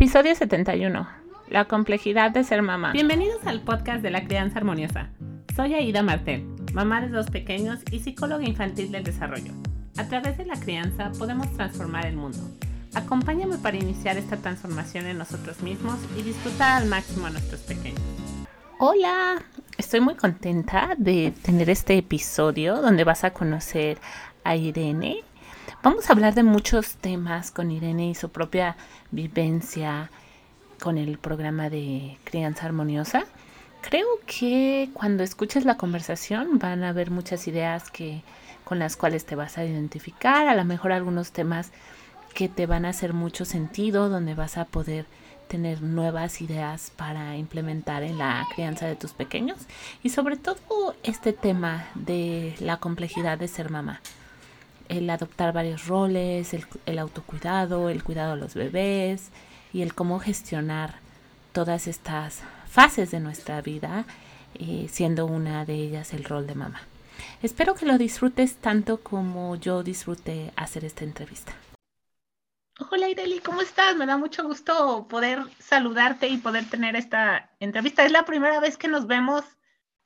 Episodio 71. La complejidad de ser mamá. Bienvenidos al podcast de la crianza armoniosa. Soy Aida Martel, mamá de dos pequeños y psicóloga infantil del desarrollo. A través de la crianza podemos transformar el mundo. Acompáñame para iniciar esta transformación en nosotros mismos y disfrutar al máximo a nuestros pequeños. Hola, estoy muy contenta de tener este episodio donde vas a conocer a Irene. Vamos a hablar de muchos temas con Irene y su propia vivencia con el programa de crianza armoniosa. Creo que cuando escuches la conversación van a haber muchas ideas que con las cuales te vas a identificar, a lo mejor algunos temas que te van a hacer mucho sentido, donde vas a poder tener nuevas ideas para implementar en la crianza de tus pequeños y sobre todo este tema de la complejidad de ser mamá el adoptar varios roles, el, autocuidado, el cuidado de los bebés y el cómo gestionar todas estas fases de nuestra vida, eh, siendo una de ellas el rol de mamá. Espero que lo disfrutes tanto como yo disfruté hacer esta entrevista. Hola Ireli, ¿cómo estás? Me da mucho gusto poder saludarte y poder tener esta entrevista. Es la primera vez que nos vemos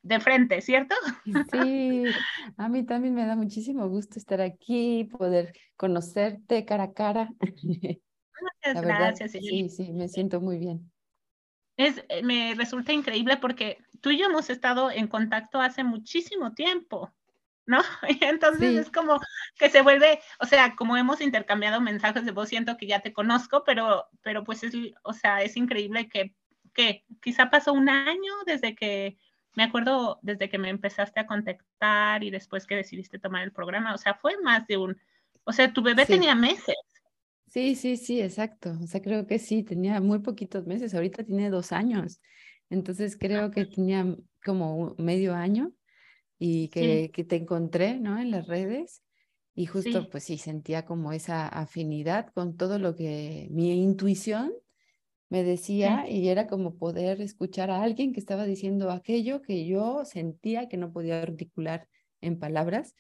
de frente, ¿cierto? Sí, a mí también me da muchísimo gusto estar aquí, poder conocerte cara a cara. Muchas gracias. sí, sí, me siento muy bien. Es, eh, me resulta increíble porque tú y yo hemos estado en contacto hace muchísimo tiempo, ¿no? entonces es como que se vuelve, o sea, como hemos intercambiado mensajes de voz, siento que ya te conozco, pero, pero pues es, o sea, es increíble que, que quizá pasó un año desde que me acuerdo desde que me empezaste a contactar y después que decidiste tomar el programa, o sea, fue más de un, o sea, tu bebé tenía meses. Sí, sí, sí, exacto. O sea, creo que sí, tenía muy poquitos meses, ahorita tiene dos años. Entonces creo que tenía como medio año y que, que te encontré, ¿no? En las redes. Y justo, pues sí, sentía como esa afinidad con todo lo que mi intuición me decía y era como poder escuchar a alguien que estaba diciendo aquello que yo sentía que no podía articular en palabras,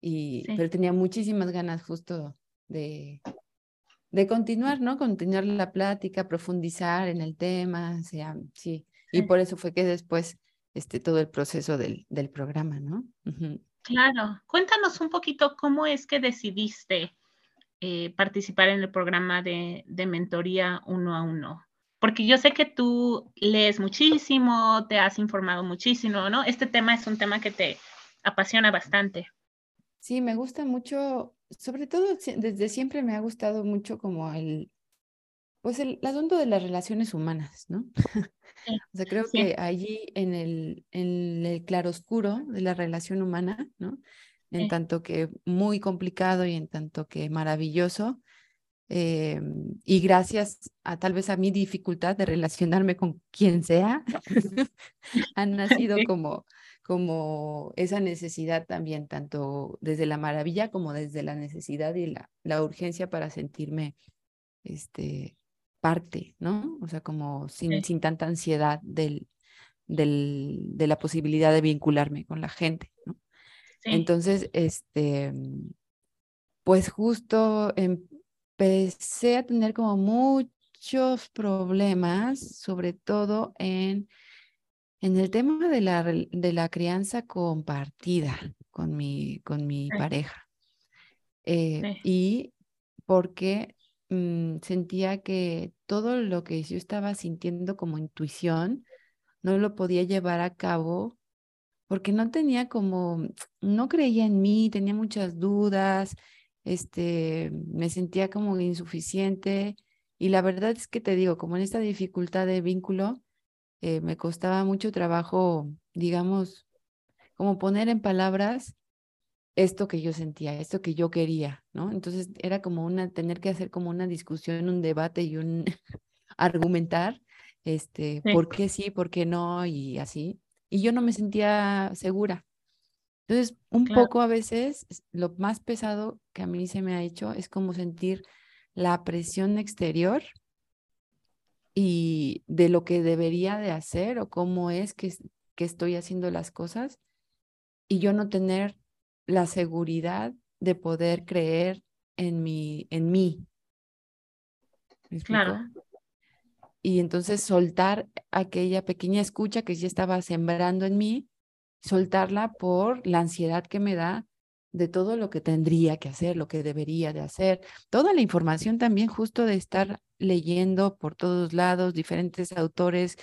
y, pero tenía muchísimas ganas justo de, de continuar, ¿no? Continuar la plática, profundizar en el tema, o sea, sí, y por eso fue que después este, todo el proceso del, del programa, ¿no? Claro, cuéntanos un poquito cómo es que decidiste eh, participar en el programa de, de, mentoría uno a uno? Porque yo sé que tú lees muchísimo, te has informado muchísimo, ¿no? Este tema es un tema que te apasiona bastante. Sí, me gusta mucho, sobre todo desde siempre me ha gustado mucho como el, pues el, asunto de las relaciones humanas, ¿no? o sea, creo que allí en el, en el claroscuro de la relación humana, ¿no? En tanto que muy complicado y en tanto que maravilloso. Eh, y gracias a tal vez a mi dificultad de relacionarme con quien sea, han nacido como, como esa necesidad también, tanto desde la maravilla como desde la necesidad y la, la urgencia para sentirme este, parte, ¿no? O sea, como sin, sin tanta ansiedad del, del, de la posibilidad de vincularme con la gente, ¿no? Entonces, este, pues justo empecé a tener como muchos problemas, sobre todo en, en el tema de la, de la crianza compartida con mi, con mi pareja. Eh, y porque mm, sentía que todo lo que yo estaba sintiendo como intuición no lo podía llevar a cabo porque no tenía como, no creía en mí, tenía muchas dudas, este, me sentía como insuficiente y la verdad es que te digo, como en esta dificultad de vínculo, eh, me costaba mucho trabajo, digamos, como poner en palabras esto que yo sentía, esto que yo quería, ¿no? Entonces era como una, tener que hacer como una discusión, un debate y un argumentar, este, por qué sí, por qué no y así y yo no me sentía segura. Entonces, un poco a veces lo más pesado que a mí se me ha hecho es como sentir la presión exterior y de lo que debería de hacer o cómo es que, que estoy haciendo las cosas y yo no tener la seguridad de poder creer en mi en mí. claro. Y entonces soltar aquella pequeña escucha que ya estaba sembrando en mí, soltarla por la ansiedad que me da de todo lo que tendría que hacer, lo que debería de hacer, toda la información también justo de estar leyendo por todos lados diferentes autores,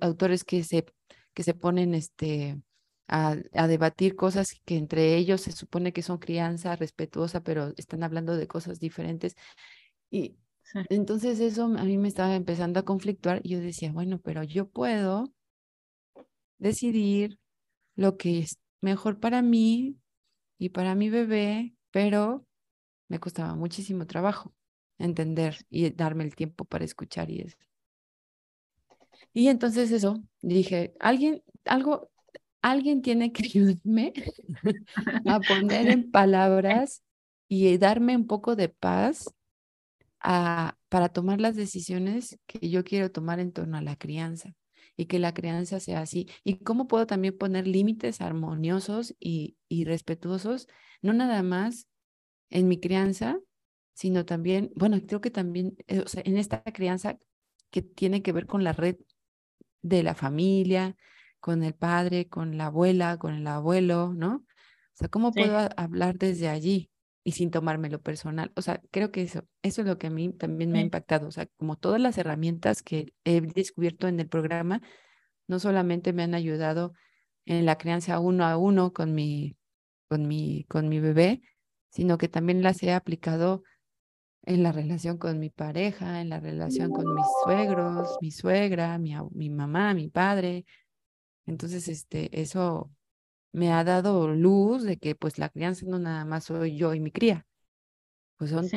autores que se, que se ponen este, a, debatir cosas que entre ellos se supone que son crianza respetuosa, pero están hablando de cosas diferentes. Y entonces eso a mí me estaba empezando a conflictuar y yo decía, bueno, pero yo puedo decidir lo que es mejor para mí y para mi bebé, pero me costaba muchísimo trabajo entender y darme el tiempo para escuchar y eso. Y entonces eso, dije, alguien, algo, alguien tiene que ayudarme a poner en palabras y darme un poco de paz a, para tomar las decisiones que yo quiero tomar en torno a la crianza y que la crianza sea así. Y cómo puedo también poner límites armoniosos y, y respetuosos, no nada más en mi crianza, sino también, bueno, creo que también, eh, o sea, en esta crianza que tiene que ver con la red de la familia, con el padre, con la abuela, con el abuelo, ¿no? O sea, ¿cómo puedo hablar desde allí y sin tomármelo personal? O sea, creo que eso, eso es lo que a mí también me ha impactado. O sea, como todas las herramientas que he descubierto en el programa, no solamente me han ayudado en la crianza uno a uno con mi, con mi, con mi bebé, sino que también las he aplicado en la relación con mi pareja, en la relación con mis suegros, mi suegra, mi, mi mamá, mi padre, entonces, este, eso me ha dado luz de que pues la crianza no nada más soy yo y mi cría, pues son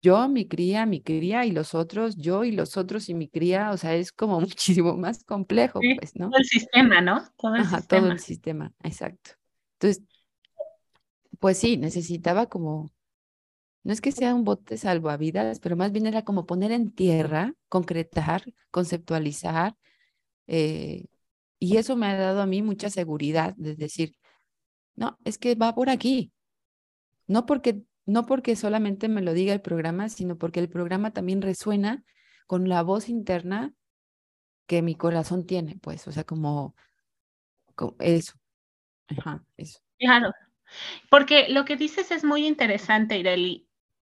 yo, mi cría, mi cría y los otros, yo y los otros y mi cría, o sea, es como muchísimo más complejo, pues, ¿no? Todo el sistema, ¿no? Todo el Ajá, sistema. todo el sistema, exacto. Entonces, pues sí, necesitaba como, no es que sea un bote salvavidas, pero más bien era como poner en tierra, concretar, conceptualizar, eh, y eso me ha dado a mí mucha seguridad de decir, no, es que va por aquí. No porque, no porque solamente me lo diga el programa, sino porque el programa también resuena con la voz interna que mi corazón tiene, pues, o sea, como, eso. Ajá, porque lo que dices es muy interesante, Ireli.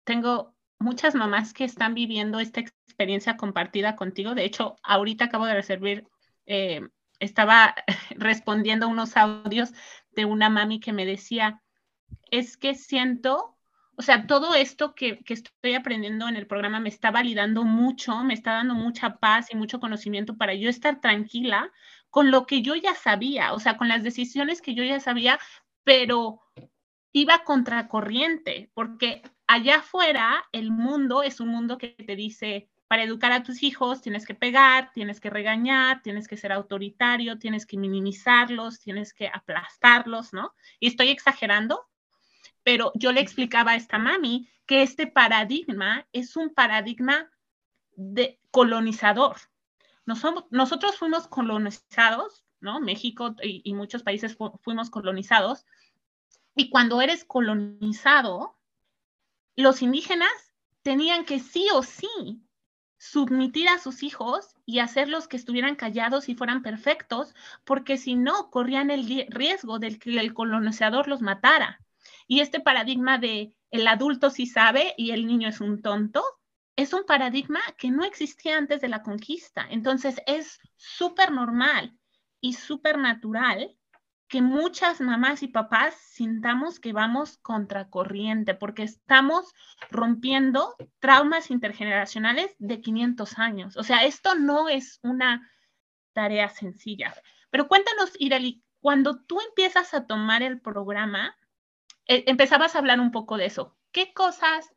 Tengo muchas mamás que están viviendo esta experiencia compartida contigo. De hecho, ahorita acabo de recibir eh, estaba respondiendo unos audios de una mami que me decía, es que siento, o sea, todo esto que, que, estoy aprendiendo en el programa me está validando mucho, me está dando mucha paz y mucho conocimiento para yo estar tranquila con lo que yo ya sabía, o sea, con las decisiones que yo ya sabía, pero iba contracorriente, porque allá afuera el mundo es un mundo que te dice, para educar a tus hijos tienes que pegar, tienes que regañar, tienes que ser autoritario, tienes que minimizarlos, tienes que aplastarlos, ¿no? Y estoy exagerando, pero yo le explicaba a esta mami que este paradigma es un paradigma de colonizador. nosotros fuimos colonizados, ¿no? México y, y muchos países fuimos colonizados. Y cuando eres colonizado, los indígenas tenían que sí o sí submitir a sus hijos y hacerlos que estuvieran callados y fueran perfectos, porque si no, corrían el riesgo de que el colonizador los matara. Y este paradigma de el adulto sí sabe y el niño es un tonto, es un paradigma que no existía antes de la conquista. Entonces es súper normal y súper natural que muchas mamás y papás sintamos que vamos contracorriente porque estamos rompiendo traumas intergeneracionales de 500 años. O sea, esto no es una tarea sencilla. Pero cuéntanos, Ireli, cuando tú empiezas a tomar el programa, eh, empezabas a hablar un poco de eso. ¿Qué cosas,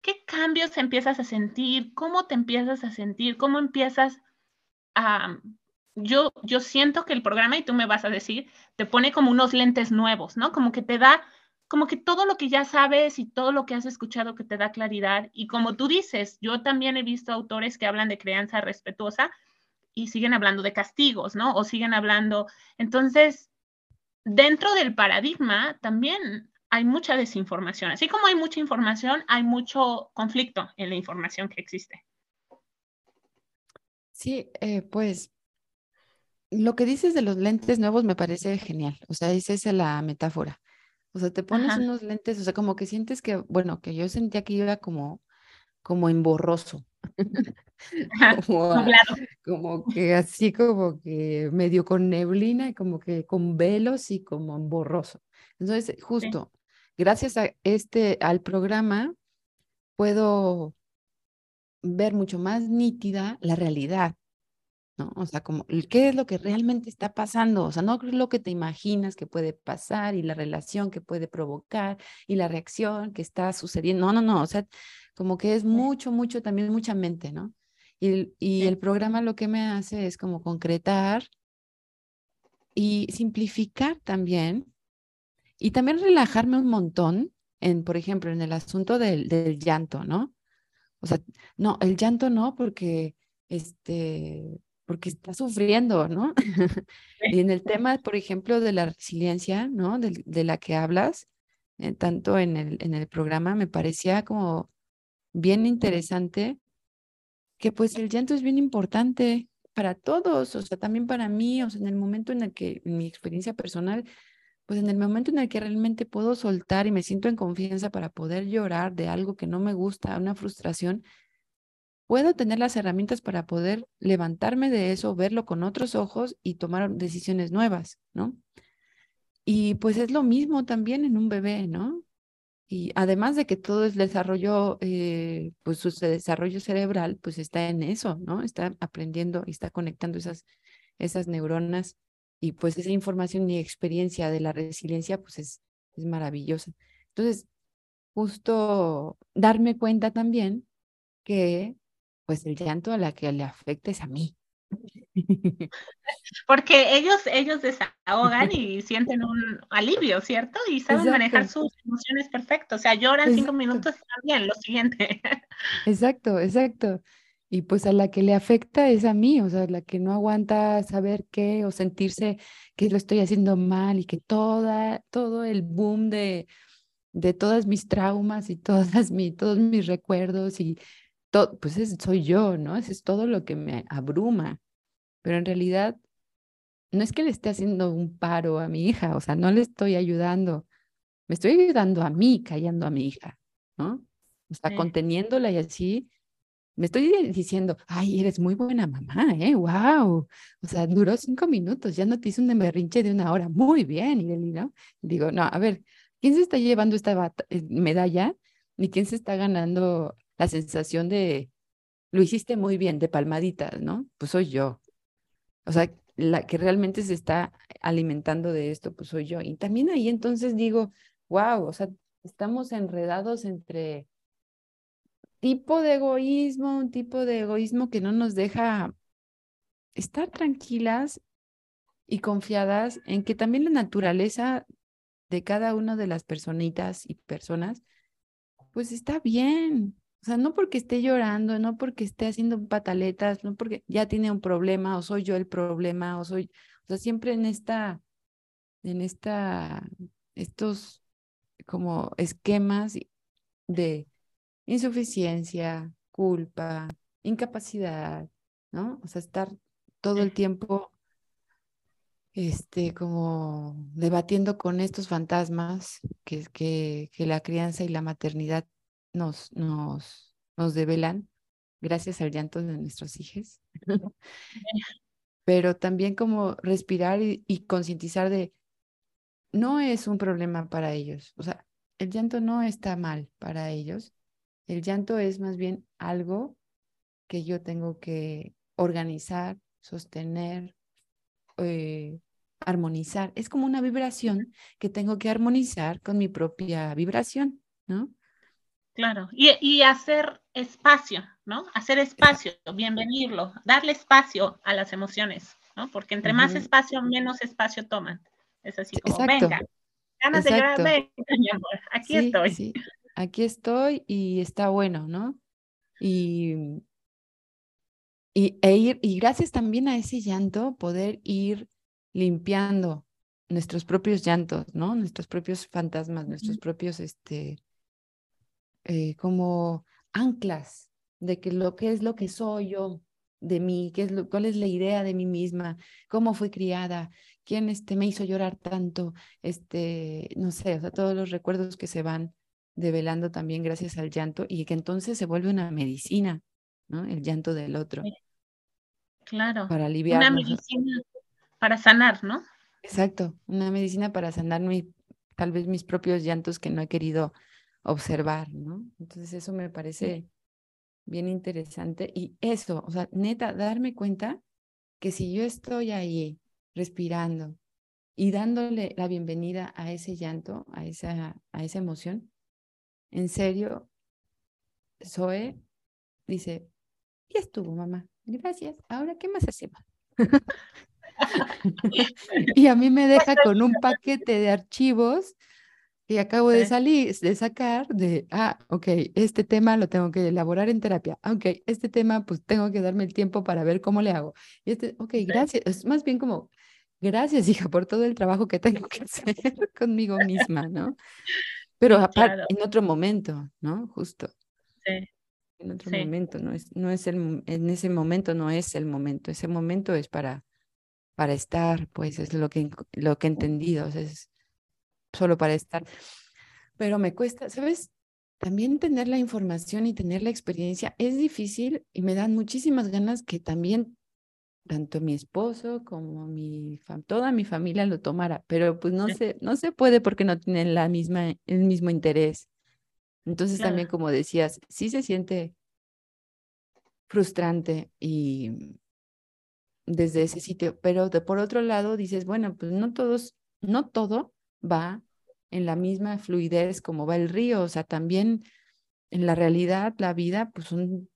qué cambios empiezas a sentir? ¿Cómo te empiezas a sentir? ¿Cómo empiezas a yo, yo siento que el programa, y tú me vas a decir, te pone como unos lentes nuevos, ¿no? Como que te da, como que todo lo que ya sabes y todo lo que has escuchado que te da claridad. Y como tú dices, yo también he visto autores que hablan de crianza respetuosa y siguen hablando de castigos, ¿no? O siguen hablando. Entonces, dentro del paradigma también hay mucha desinformación. Así como hay mucha información, hay mucho conflicto en la información que existe. Sí, eh, pues lo que dices de los lentes nuevos me parece genial. O sea, esa es la metáfora. O sea, te pones unos lentes, o sea, como que sientes que, bueno, que yo sentía que iba como, como en borroso. como, como, que así como que medio con neblina y como que con velos y como en borroso. Entonces, justo, gracias a este, al programa, puedo ver mucho más nítida la realidad, ¿no? O sea, como, ¿qué es lo que realmente está pasando? O sea, no lo que te imaginas que puede pasar y la relación que puede provocar y la reacción que está sucediendo. No, no, no, o sea, como que es mucho, mucho, también mucha mente, ¿no? Y, y el programa lo que me hace es como concretar y simplificar también y también relajarme un montón en, por ejemplo, en el asunto del, del llanto, ¿no? O sea, no, el llanto no, porque este, porque está sufriendo, ¿no? y en el tema, por ejemplo, de la resiliencia, ¿no? De, de la que hablas, eh, tanto en el, en el programa, me parecía como bien interesante que pues el llanto es bien importante para todos, o sea, también para mí, o sea, en el momento en el que, en mi experiencia personal, pues en el momento en el que realmente puedo soltar y me siento en confianza para poder llorar de algo que no me gusta, una frustración, puedo tener las herramientas para poder levantarme de eso, verlo con otros ojos y tomar decisiones nuevas, ¿no? Y pues es lo mismo también en un bebé, ¿no? Y además de que todo el desarrollo, eh, pues su desarrollo cerebral, pues está en eso, ¿no? Está aprendiendo y está conectando esas, esas neuronas y pues esa información y experiencia de la resiliencia, pues es, es maravillosa. Entonces, justo darme cuenta también que pues el llanto a la que le afecta es a mí. Porque ellos, ellos desahogan y sienten un alivio, ¿cierto? Y saben manejar sus emociones perfecto. O sea, lloran cinco minutos y están bien, lo siguiente. Exacto, exacto. Y pues a la que le afecta es a mí, o sea, la que no aguanta saber qué o sentirse que lo estoy haciendo mal y que toda, todo el boom de, de todas mis traumas y todas mi, todos mis recuerdos y todo, pues soy yo, ¿no? Eso es todo lo que me abruma pero en realidad no es que le esté haciendo un paro a mi hija, o sea, no le estoy ayudando, me estoy ayudando a mí, callando a mi hija, ¿no? O sea, conteniéndola y así, me estoy diciendo, ay, eres muy buena mamá, ¿eh? ¡Wow! O sea, duró cinco minutos, ya no te hizo un berrinche de una hora, muy bien, y ¿no? Digo, no, a ver, ¿quién se está llevando esta eh, medalla? ¿Ni quién se está ganando la sensación de, lo hiciste muy bien, de palmaditas, ¿no? Pues soy yo. O sea, la que realmente se está alimentando de esto, pues soy yo. Y también ahí entonces digo, wow, o sea, estamos enredados entre tipo de egoísmo, un tipo de egoísmo que no nos deja estar tranquilas y confiadas en que también la naturaleza de cada una de las personitas y personas, pues está bien. O sea, no porque esté llorando, no porque esté haciendo pataletas, no porque ya tiene un problema o soy yo el problema o soy, o sea, siempre en esta, en esta, estos como esquemas de insuficiencia, culpa, incapacidad, ¿no? O sea, estar todo el tiempo, este, como debatiendo con estos fantasmas que, que, que la crianza y la maternidad nos, nos, nos develan gracias al llanto de nuestros hijos. Pero también como respirar y, concientizar de, no es un problema para ellos. O sea, el llanto no está mal para ellos. El llanto es más bien algo que yo tengo que organizar, sostener, eh, armonizar. Es como una vibración que tengo que armonizar con mi propia vibración, ¿no? Claro, y, hacer espacio, ¿no? Hacer espacio, bienvenirlo, darle espacio a las emociones, ¿no? Porque entre más espacio, menos espacio toman. Es así como, venga, ganas de llorar, venga, mi amor, aquí estoy. Sí. Aquí estoy y está bueno, ¿no? Y, y, e ir, y gracias también a ese llanto, poder ir limpiando nuestros propios llantos, ¿no? Nuestros propios fantasmas, nuestros propios, este, eh, como anclas de que lo que es lo que soy yo, de mí, qué es lo, cuál es la idea de mí misma, cómo fui criada, quién este, me hizo llorar tanto, este, no sé, o sea, todos los recuerdos que se van develando también gracias al llanto y que entonces se vuelve una medicina, ¿no? El llanto del otro. Claro. Para aliviar. Una medicina para sanar, ¿no? Exacto, una medicina para sanar mi, tal vez mis propios llantos que no he querido observar, ¿no? Entonces eso me parece bien interesante. Y eso, o sea, neta, darme cuenta que si yo estoy ahí respirando y dándole la bienvenida a ese llanto, a esa, a esa emoción, en serio, Zoe dice, ya estuvo, mamá, gracias, ahora qué más hacemos. y a mí me deja con un paquete de archivos que acabo de salir, de sacar, de, ah, ok, este tema lo tengo que elaborar en terapia. Ah, ok, este tema, pues tengo que darme el tiempo para ver cómo le hago. Y este, ok, gracias. Es más bien como, gracias, hija, por todo el trabajo que tengo que hacer conmigo misma, ¿no? Pero aparte, en otro momento, ¿no? Justo. Sí. En otro momento, no es, no es el, en ese momento no es el momento, ese momento es para, para estar, pues es lo que, lo que he entendido, o sea, es, solo para estar. Pero me cuesta, ¿sabes? También tener la información y tener la experiencia es difícil y me dan muchísimas ganas que también tanto mi esposo como mi toda mi familia lo tomara, pero pues no se no se puede porque no tienen la misma el mismo interés. Entonces también como decías, sí se siente frustrante y desde ese sitio, pero de, por otro lado dices, bueno, pues no todos no todo va en la misma fluidez como va el río, o sea, también en la realidad, la vida, pues son,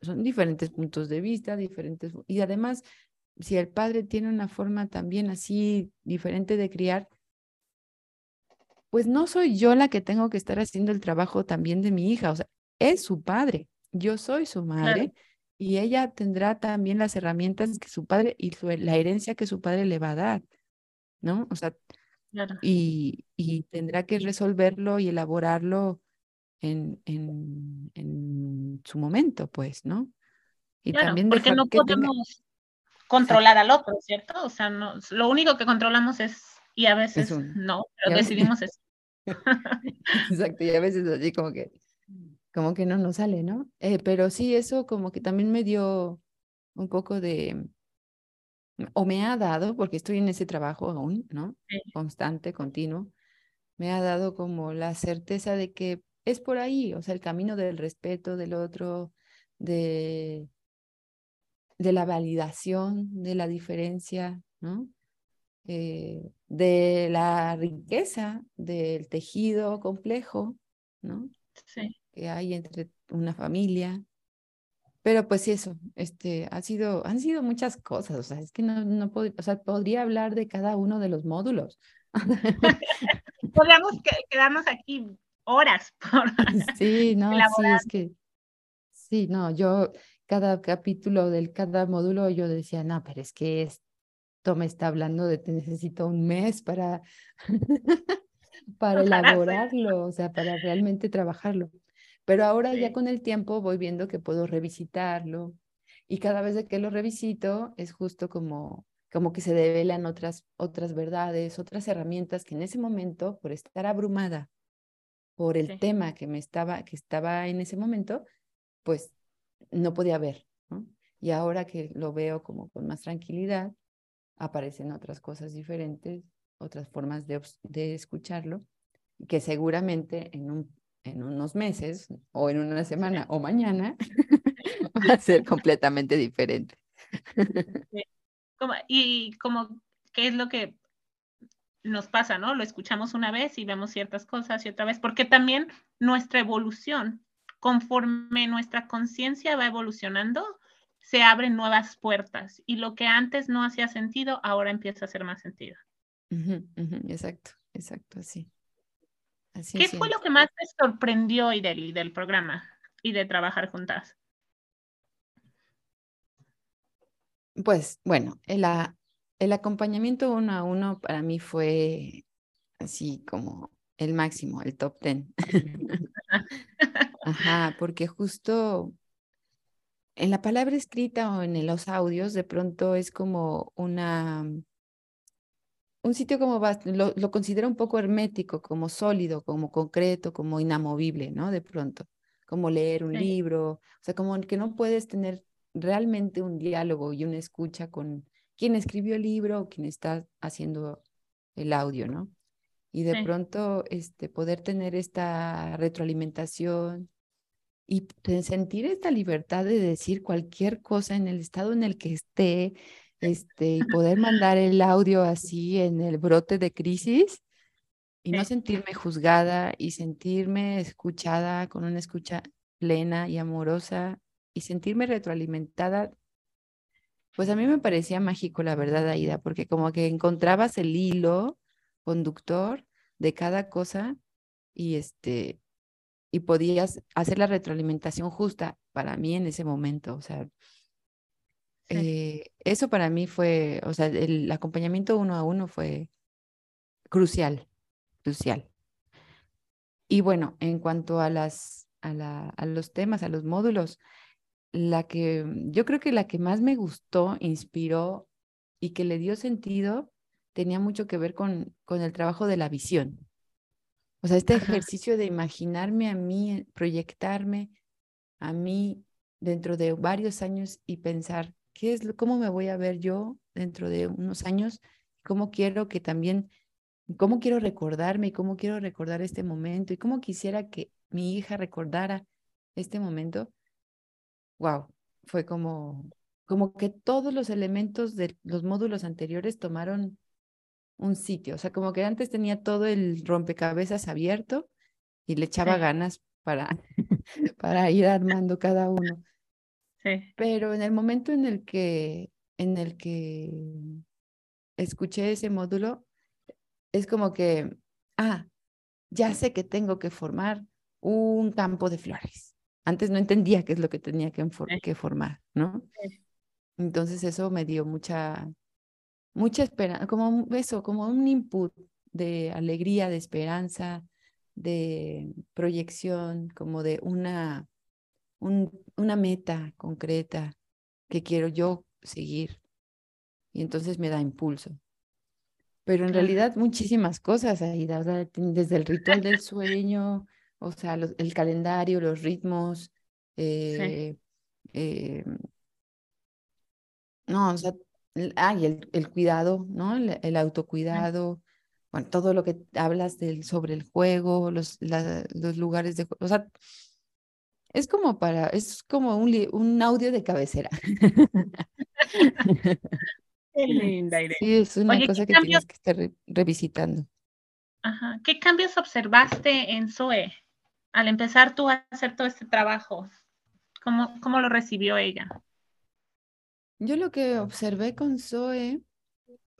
son diferentes puntos de vista, diferentes, y además, si el padre tiene una forma también así diferente de criar, pues no soy yo la que tengo que estar haciendo el trabajo también de mi hija, o sea, es su padre, yo soy su madre. Y ella tendrá también las herramientas que su padre y la herencia que su padre le va a dar, ¿no? O sea, y, y, tendrá que resolverlo y elaborarlo en, en, en su momento, pues, ¿no? Y también porque no podemos controlar al otro, ¿cierto? O sea, no, lo único que controlamos es, y a veces no, pero decidimos eso. Exacto, y a veces así como que, como que no nos sale, ¿no? Eh, pero sí, eso como que también me dio un poco de, o me ha dado, porque estoy en ese trabajo aún, ¿no? Constante, continuo, me ha dado como la certeza de que es por ahí, o sea, el camino del respeto del otro, de, de la validación de la diferencia, ¿no? Eh, de la riqueza del tejido complejo, ¿no? Sí. Que hay entre una familia, pero pues eso, este, ha sido, han sido muchas cosas, o sea, es que no, no puedo, o sea, podría hablar de cada uno de los módulos. Podríamos quedarnos aquí horas por Sí, no, sí, es que, sí, no, yo, cada capítulo del cada módulo, yo decía, no, pero es que esto me está hablando de que necesito un mes para, para elaborarlo, o sea, para realmente trabajarlo. Pero ahora ya con el tiempo voy viendo que puedo revisitarlo y cada vez que lo revisito es justo como, como que se develan otras, otras verdades, otras herramientas que en ese momento, por estar abrumada por el tema que me estaba, que estaba en ese momento, pues no podía ver. Y ahora que lo veo como con más tranquilidad, aparecen otras cosas diferentes, otras formas de, de escucharlo, que seguramente en un en unos meses o en una semana o mañana va a ser completamente diferente. y como, ¿qué es lo que nos pasa, no? Lo escuchamos una vez y vemos ciertas cosas y otra vez, porque también nuestra evolución, conforme nuestra conciencia va evolucionando, se abren nuevas puertas y lo que antes no hacía sentido, ahora empieza a hacer más sentido. exacto, exacto, así. ¿Qué fue lo que más te sorprendió, Ideli, del programa y de trabajar juntas? Pues bueno, el, el acompañamiento uno a uno para mí fue así como el máximo, el top ten. Ajá, porque justo en la palabra escrita o en los audios, de pronto es como una, un sitio como, lo, lo considero un poco hermético, como sólido, como concreto, como inamovible, ¿no? De pronto, como leer un libro, o sea, como que no puedes tener realmente un diálogo y una escucha con quien escribió el libro o quien está haciendo el audio, ¿no? Y de pronto este, poder tener esta retroalimentación y sentir esta libertad de decir cualquier cosa en el estado en el que esté, este, y poder mandar el audio así en el brote de crisis y no sentirme juzgada y sentirme escuchada con una escucha plena y amorosa y sentirme retroalimentada, pues a mí me parecía mágico, la verdad, Aida, porque como que encontrabas el hilo conductor de cada cosa y este y podías hacer la retroalimentación justa para mí en ese momento, o sea, eso para mí fue, o sea, el acompañamiento uno a uno fue crucial, crucial. Y bueno, en cuanto a las a, la, a los temas, a los módulos, la que yo creo que la que más me gustó, inspiró y que le dio sentido tenía mucho que ver con, con el trabajo de la visión. O sea, este ejercicio de imaginarme a mí, proyectarme a mí dentro de varios años y pensar, ¿qué es, cómo me voy a ver yo dentro de unos años? ¿Cómo quiero que también, cómo quiero recordarme y cómo quiero recordar este momento y cómo quisiera que mi hija recordara este momento? Wow, fue como, como que todos los elementos de los módulos anteriores tomaron un sitio. O sea, como que antes tenía todo el rompecabezas abierto y le echaba ganas para, para ir armando cada uno. Sí. Pero en el momento en el que, en el que escuché ese módulo, es como que, ah, ya sé que tengo que formar un campo de flores. Antes no entendía qué es lo que tenía que, que formar, ¿no? Entonces eso me dio mucha, mucha esperanza, como eso, como un input de alegría, de esperanza, de proyección, como de una, una meta concreta que quiero yo seguir. Y entonces me da impulso. Pero en realidad muchísimas cosas ahí, desde el ritual del sueño, o sea, el calendario, los ritmos, eh, eh, no, o sea, Ah, y el, cuidado, ¿no? El, autocuidado, bueno, todo lo que hablas del, sobre el juego, los, los lugares de juego, o sea, es como para, es como un, un audio de cabecera. Qué linda, Sí, es una cosa que tienes que estar revisitando. Ajá. ¿Qué cambios observaste en Zoe al empezar tú a hacer todo este trabajo? ¿Cómo, cómo lo recibió ella? Yo lo que observé con Zoe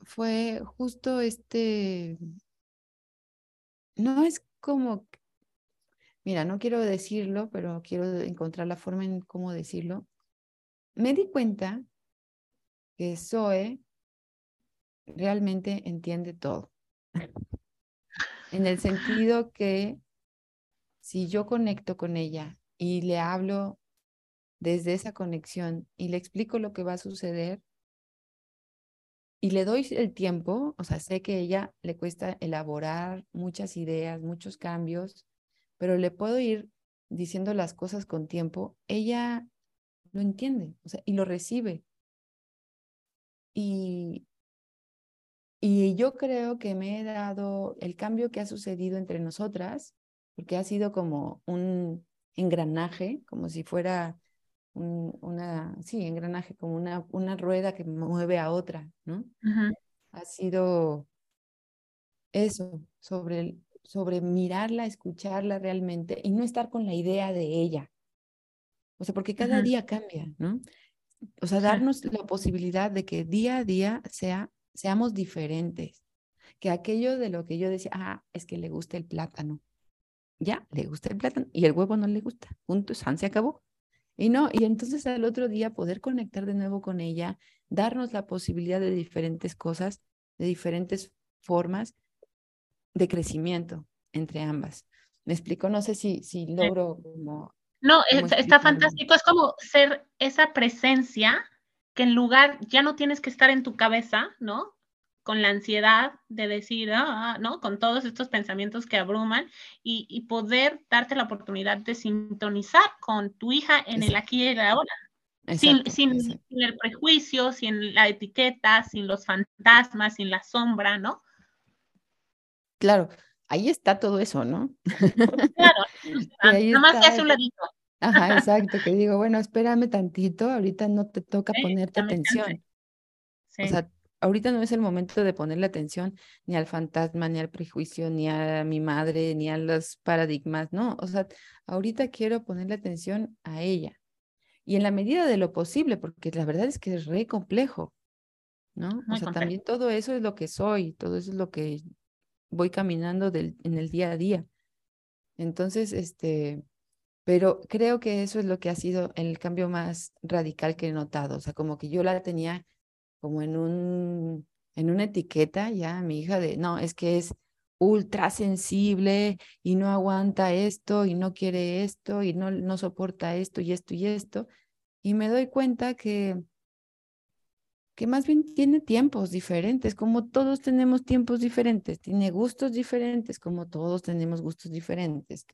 fue justo este, no es como, mira, no quiero decirlo, pero quiero encontrar la forma en cómo decirlo. Me di cuenta que Zoe realmente entiende todo. en el sentido que si yo conecto con ella y le hablo desde esa conexión y le explico lo que va a suceder y le doy el tiempo, o sea, sé que a ella le cuesta elaborar muchas ideas, muchos cambios, pero le puedo ir diciendo las cosas con tiempo, ella lo entiende, o sea, y lo recibe. Y, y yo creo que me he dado el cambio que ha sucedido entre nosotras, porque ha sido como un engranaje, como si fuera una, sí, engranaje, como una, una rueda que mueve a otra, ¿no? Ha sido eso, sobre, sobre mirarla, escucharla realmente y no estar con la idea de ella. O sea, porque cada día cambia, ¿no? O sea, darnos la posibilidad de que día a día sea, seamos diferentes. Que aquello de lo que yo decía, ah, es que le gusta el plátano. Ya, le gusta el plátano y el huevo no le gusta. Punto, se acabó. Y no, y entonces al otro día poder conectar de nuevo con ella, darnos la posibilidad de diferentes cosas, de diferentes formas de crecimiento entre ambas. Me explico, no sé si, si logro como No, está fantástico. Es como ser esa presencia que en lugar, ya no tienes que estar en tu cabeza, ¿no? Con la ansiedad de decir, ah, ah ¿no? Con todos estos pensamientos que abruman y, poder darte la oportunidad de sintonizar con tu hija en el aquí y el ahora. sin, sin, el prejuicio, sin la etiqueta, sin los fantasmas, sin la sombra, ¿no? Claro, ahí está todo eso, ¿no? Claro, nada más que hace un ladito. Ajá, exacto, que digo, bueno, espérame tantito, ahorita no te toca ponerte atención. O sea, ahorita no es el momento de ponerle atención ni al fantasma, ni al prejuicio, ni a mi madre, ni a los paradigmas, no, o sea, ahorita quiero ponerle atención a ella. Y en la medida de lo posible, porque la verdad es que es re complejo, ¿no? o sea, también todo eso es lo que soy, todo eso es lo que voy caminando en el día a día. Entonces, este, pero creo que eso es lo que ha sido el cambio más radical que he notado. O sea, como que yo la tenía como en un, en una etiqueta ya, mi hija de, no, es que es ultra sensible y no aguanta esto y no quiere esto y no, no soporta esto y esto y esto. Y me doy cuenta que que más bien tiene tiempos diferentes, como todos tenemos tiempos diferentes, tiene gustos diferentes, como todos tenemos gustos diferentes.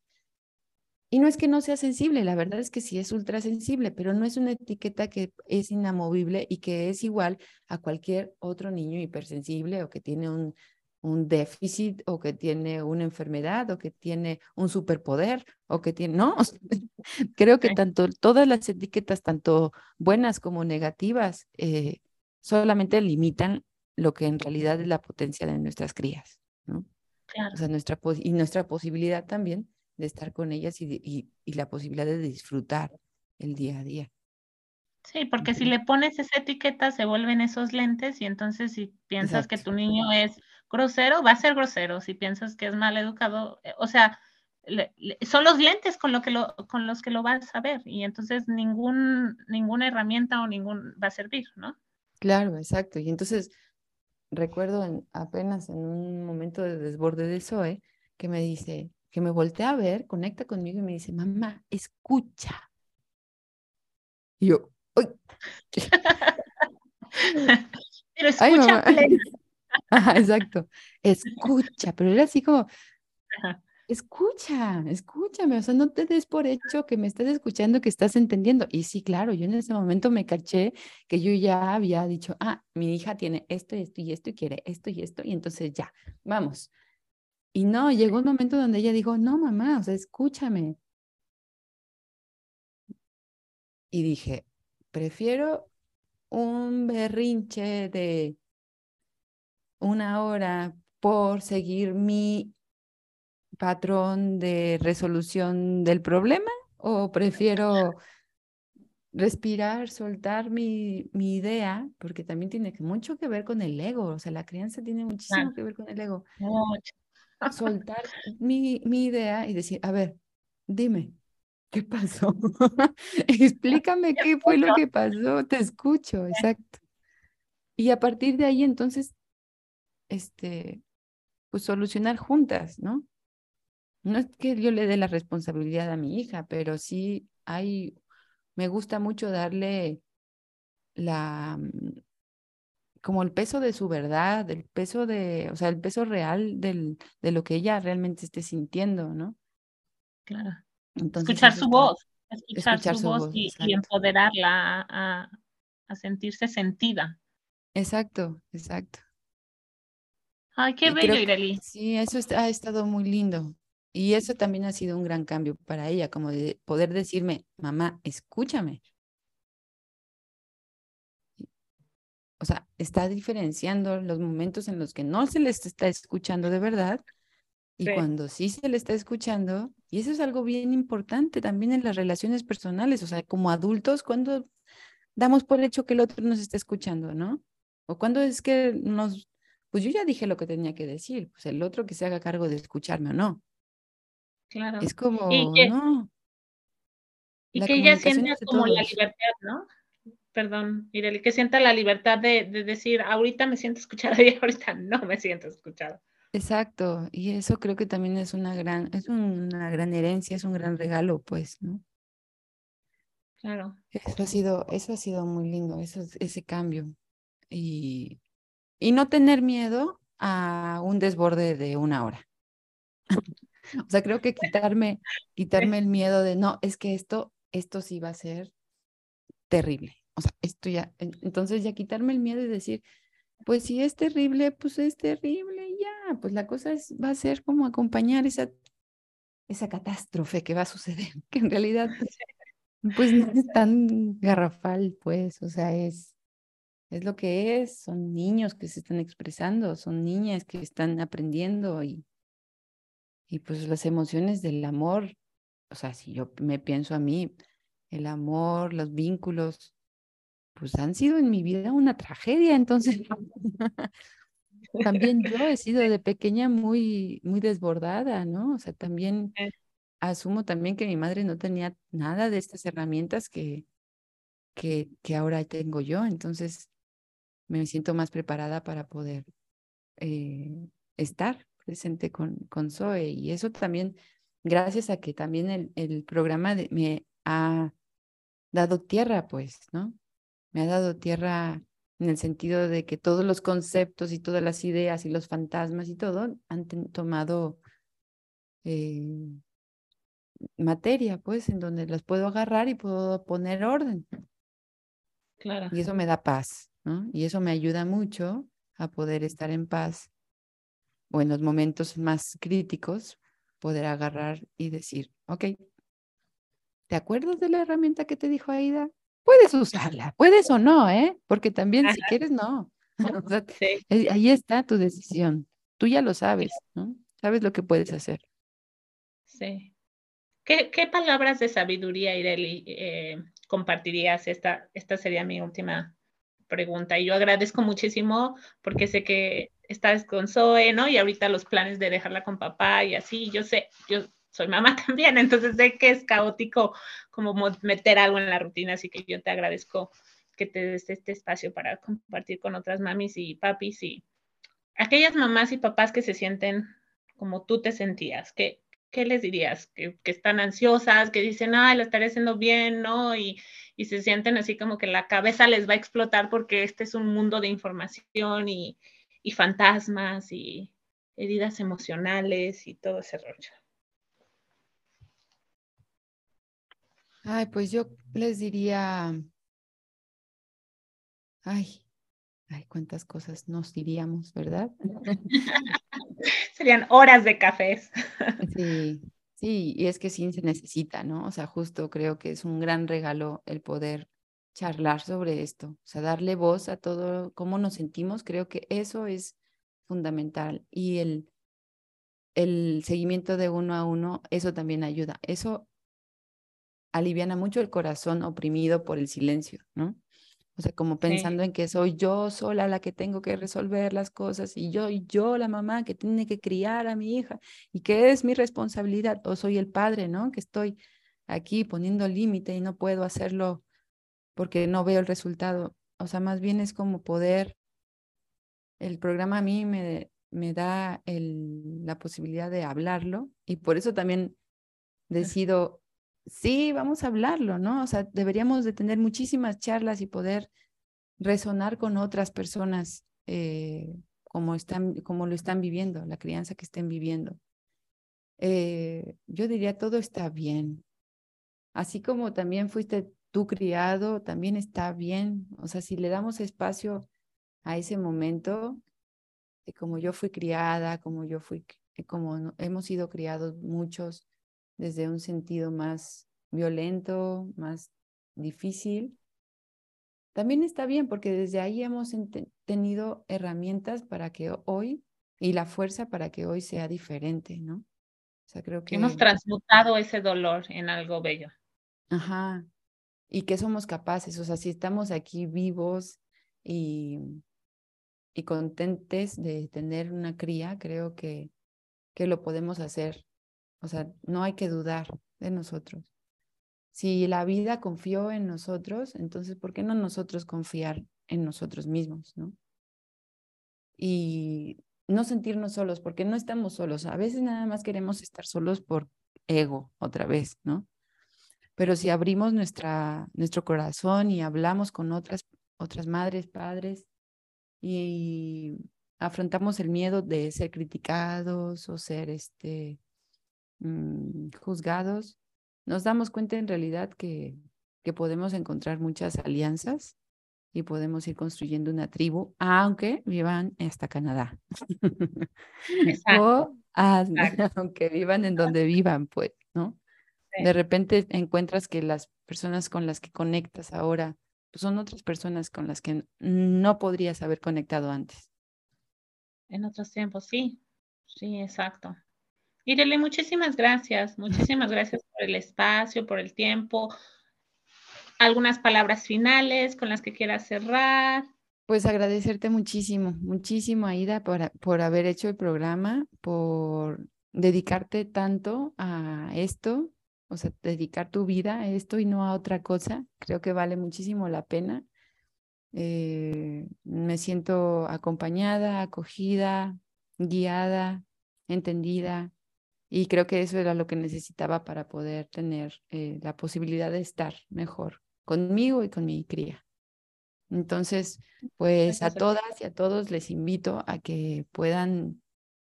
Y no es que no sea sensible, la verdad es que sí es ultra sensible, pero no es una etiqueta que es inamovible y que es igual a cualquier otro niño hipersensible o que tiene un, un déficit o que tiene una enfermedad o que tiene un superpoder o que tiene, no, creo que tanto todas las etiquetas, tanto buenas como negativas, eh, solamente limitan lo que en realidad es la potencia de nuestras crías, ¿no? Claro. O sea, nuestra, y nuestra posibilidad también de estar con ellas y, y, la posibilidad de disfrutar el día a día. Sí, porque si le pones esa etiqueta se vuelven esos lentes y entonces si piensas que tu niño es grosero, va a ser grosero. Si piensas que es mal educado, eh, o sea, son los lentes con, lo que lo, con los que lo vas a ver y entonces ningún, ninguna herramienta o ningún va a servir, ¿no? Claro, exacto. Y entonces recuerdo apenas en un momento de desborde de Zoe que me dice, que me voltea a ver, conecta conmigo y me dice, mamá, escucha. Y yo, ¡ay! Pero escucha. exacto, escucha, pero era así como, escucha, escúchame, o sea, no te des por hecho que me estás escuchando, que estás entendiendo. Y sí, claro, yo en ese momento me caché que yo ya había dicho, ah, mi hija tiene esto y esto y esto y quiere esto y esto, y entonces ya, vamos. Y no, llegó un momento donde ella dijo, no, mamá, o sea, escúchame. Y dije, prefiero un berrinche de una hora por seguir mi patrón de resolución del problema o prefiero respirar, soltar mi, mi idea, porque también tiene mucho que ver con el ego, o sea, la crianza tiene muchísimo que ver con el ego. Soltar mi, mi idea y decir, a ver, dime, ¿qué pasó? Explícame qué fue lo que pasó, te escucho, exacto. Y a partir de ahí, entonces, este, pues solucionar juntas, ¿no? No es que yo le dé la responsabilidad a mi hija, pero sí hay, me gusta mucho darle la, como el peso de su verdad, el peso de, o sea, el peso real del, de lo que ella realmente esté sintiendo, ¿no? Claro. escuchar su voz, escuchar, su, voz, y, empoderarla a, a, sentirse sentida. Exacto, exacto. Ay, qué bello, Ireli. Sí, eso ha estado muy lindo. Y eso también ha sido un gran cambio para ella, como de poder decirme, mamá, escúchame. O sea, está diferenciando los momentos en los que no se les está escuchando de verdad y cuando sí se le está escuchando. Y eso es algo bien importante también en las relaciones personales. O sea, como adultos, cuando damos por hecho que el otro nos está escuchando, ¿no? O cuando es que nos, pues yo ya dije lo que tenía que decir, pues el otro que se haga cargo de escucharme o no. Claro. Es como, y que, no. Y que ella sienta como la libertad, ¿no? Perdón, Ireli, que sienta la libertad de, de, decir, ahorita me siento escuchada y ahorita no me siento escuchada. Exacto, y eso creo que también es una gran, es una gran herencia, es un gran regalo, pues, ¿no? Claro. Eso ha sido, eso ha sido muy lindo, eso, ese cambio. Y, y no tener miedo a un desborde de una hora. o sea, creo que quitarme, quitarme el miedo de no, es que esto, esto sí va a ser terrible. O sea, esto ya, entonces ya quitarme el miedo y decir, pues si es terrible, pues es terrible ya, pues la cosa es, va a ser como acompañar esa, esa catástrofe que va a suceder, que en realidad pues no es tan garrafal, pues, o sea, es, es lo que es, son niños que se están expresando, son niñas que están aprendiendo y, y pues las emociones del amor, o sea, si yo me pienso a mí, el amor, los vínculos, pues han sido en mi vida una tragedia, entonces también yo he sido de pequeña muy, muy desbordada, ¿no? O sea, también asumo también que mi madre no tenía nada de estas herramientas que, que, que ahora tengo yo, entonces me siento más preparada para poder eh, estar presente con, con Zoe. Y eso también, gracias a que también el, el programa me ha dado tierra, pues, ¿no? Me ha dado tierra en el sentido de que todos los conceptos y todas las ideas y los fantasmas y todo han tomado eh, materia, pues, en donde las puedo agarrar y puedo poner orden. Claro. Y eso me da paz. Y eso me ayuda mucho a poder estar en paz o en los momentos más críticos, poder agarrar y decir, ok, ¿te acuerdas de la herramienta que te dijo Aida? Puedes usarla, puedes o no, ¿eh? Porque también si quieres, no. Eh, ahí está tu decisión. Tú ya lo sabes, ¿no? Sabes lo que puedes hacer. Sí. ¿Qué, qué palabras de sabiduría, Ireli, eh, compartirías? Esta, esta sería mi última pregunta. Y yo agradezco muchísimo porque sé que estás con Zoe, ¿no? Y ahorita los planes de dejarla con papá y así, yo sé, yo soy mamá también, entonces sé que es caótico como meter algo en la rutina, así que yo te agradezco que te des este espacio para compartir con otras mamis y papis y aquellas mamás y papás que se sienten como tú te sentías, que ¿qué les dirías? Que, están ansiosas, que dicen, ay, lo estaré haciendo bien, ¿no? Y, se sienten así como que la cabeza les va a explotar porque este es un mundo de información y, y fantasmas y heridas emocionales y todo ese rollo. Ay, pues yo les diría, ay, ay, cuántas cosas nos diríamos, ¿verdad? Serían horas de cafés. Sí, sí, y es que sí se necesita, ¿no? O sea, justo creo que es un gran regalo el poder charlar sobre esto, o sea, darle voz a todo cómo nos sentimos, creo que eso es fundamental y el, el seguimiento de uno a uno, eso también ayuda, eso aliviana mucho el corazón oprimido por el silencio, ¿no? O sea, como pensando en que soy yo sola la que tengo que resolver las cosas y yo y yo la mamá que tiene que criar a mi hija y que es mi responsabilidad o soy el padre, ¿no? Que estoy aquí poniendo límite y no puedo hacerlo porque no veo el resultado. O sea, más bien es como poder, el programa a mí me, me da el, la posibilidad de hablarlo y por eso también decido sí, vamos a hablarlo, ¿no? O sea, deberíamos de tener muchísimas charlas y poder resonar con otras personas eh, como, están, como lo están viviendo, la crianza que estén viviendo. Eh, yo diría, todo está bien. Así como también fuiste tú criado, también está bien. O sea, si le damos espacio a ese momento, de como yo fui criada, como yo fui, como hemos sido criados muchos, desde un sentido más violento, más difícil, también está bien porque desde ahí hemos tenido herramientas para que hoy y la fuerza para que hoy sea diferente, ¿no? O sea, creo que hemos transmutado ese dolor en algo bello. Ajá. Y que somos capaces, o sea, si estamos aquí vivos y, y contentes de tener una cría, creo que, que lo podemos hacer o sea, no hay que dudar de nosotros. Si la vida confió en nosotros, entonces, ¿por qué no nosotros confiar en nosotros mismos, no? Y no sentirnos solos, porque no estamos solos. A veces nada más queremos estar solos por ego, otra vez, ¿no? pero si abrimos nuestra, nuestro corazón y hablamos con otras, otras madres, padres y afrontamos el miedo de ser criticados o ser este, mm, juzgados, nos damos cuenta en realidad que, que podemos encontrar muchas alianzas y podemos ir construyendo una tribu, aunque vivan hasta Canadá. o aunque vivan en donde vivan, pues, ¿no? De repente encuentras que las personas con las que conectas ahora pues, son otras personas con las que no podrías haber conectado antes. En otros tiempos, sí, sí, exacto. Irele, muchísimas gracias, muchísimas gracias por el espacio, por el tiempo. ¿Algunas palabras finales con las que quieras cerrar? Pues agradecerte muchísimo, muchísimo, Aida, por, por haber hecho el programa, por dedicarte tanto a esto, o sea, dedicar tu vida a esto y no a otra cosa. Creo que vale muchísimo la pena. Eh, me siento acompañada, acogida, guiada, entendida. Y creo que eso era lo que necesitaba para poder tener eh, la posibilidad de estar mejor conmigo y con mi cría. Entonces, pues a todas y a todos les invito a que puedan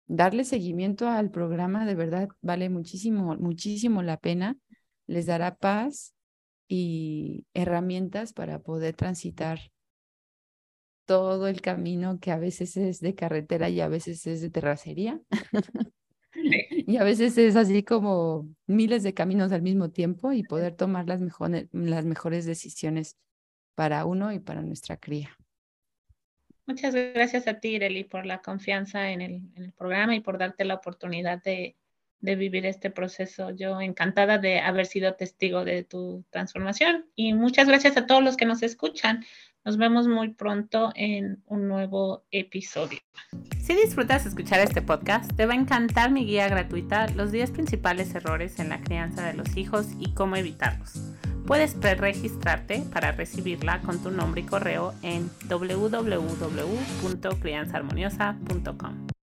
darle seguimiento al programa, de verdad vale muchísimo, muchísimo la pena. Les dará paz y herramientas para poder transitar todo el camino que a veces es de carretera y a veces es de terracería. y a veces es así como miles de caminos al mismo tiempo y poder tomar las mejores, las mejores decisiones para uno y para nuestra cría. Muchas gracias a ti, Ireli, por la confianza en el, en el programa y por darte la oportunidad de, de, vivir este proceso. Yo encantada de haber sido testigo de tu transformación y muchas gracias a todos los que nos escuchan. Nos vemos muy pronto en un nuevo episodio. Si disfrutas escuchar este podcast, te va a encantar mi guía gratuita, los 10 principales errores en la crianza de los hijos y cómo evitarlos. Puedes pre-registrarte para recibirla con tu nombre y correo en www.crianzaharmoniosa.com.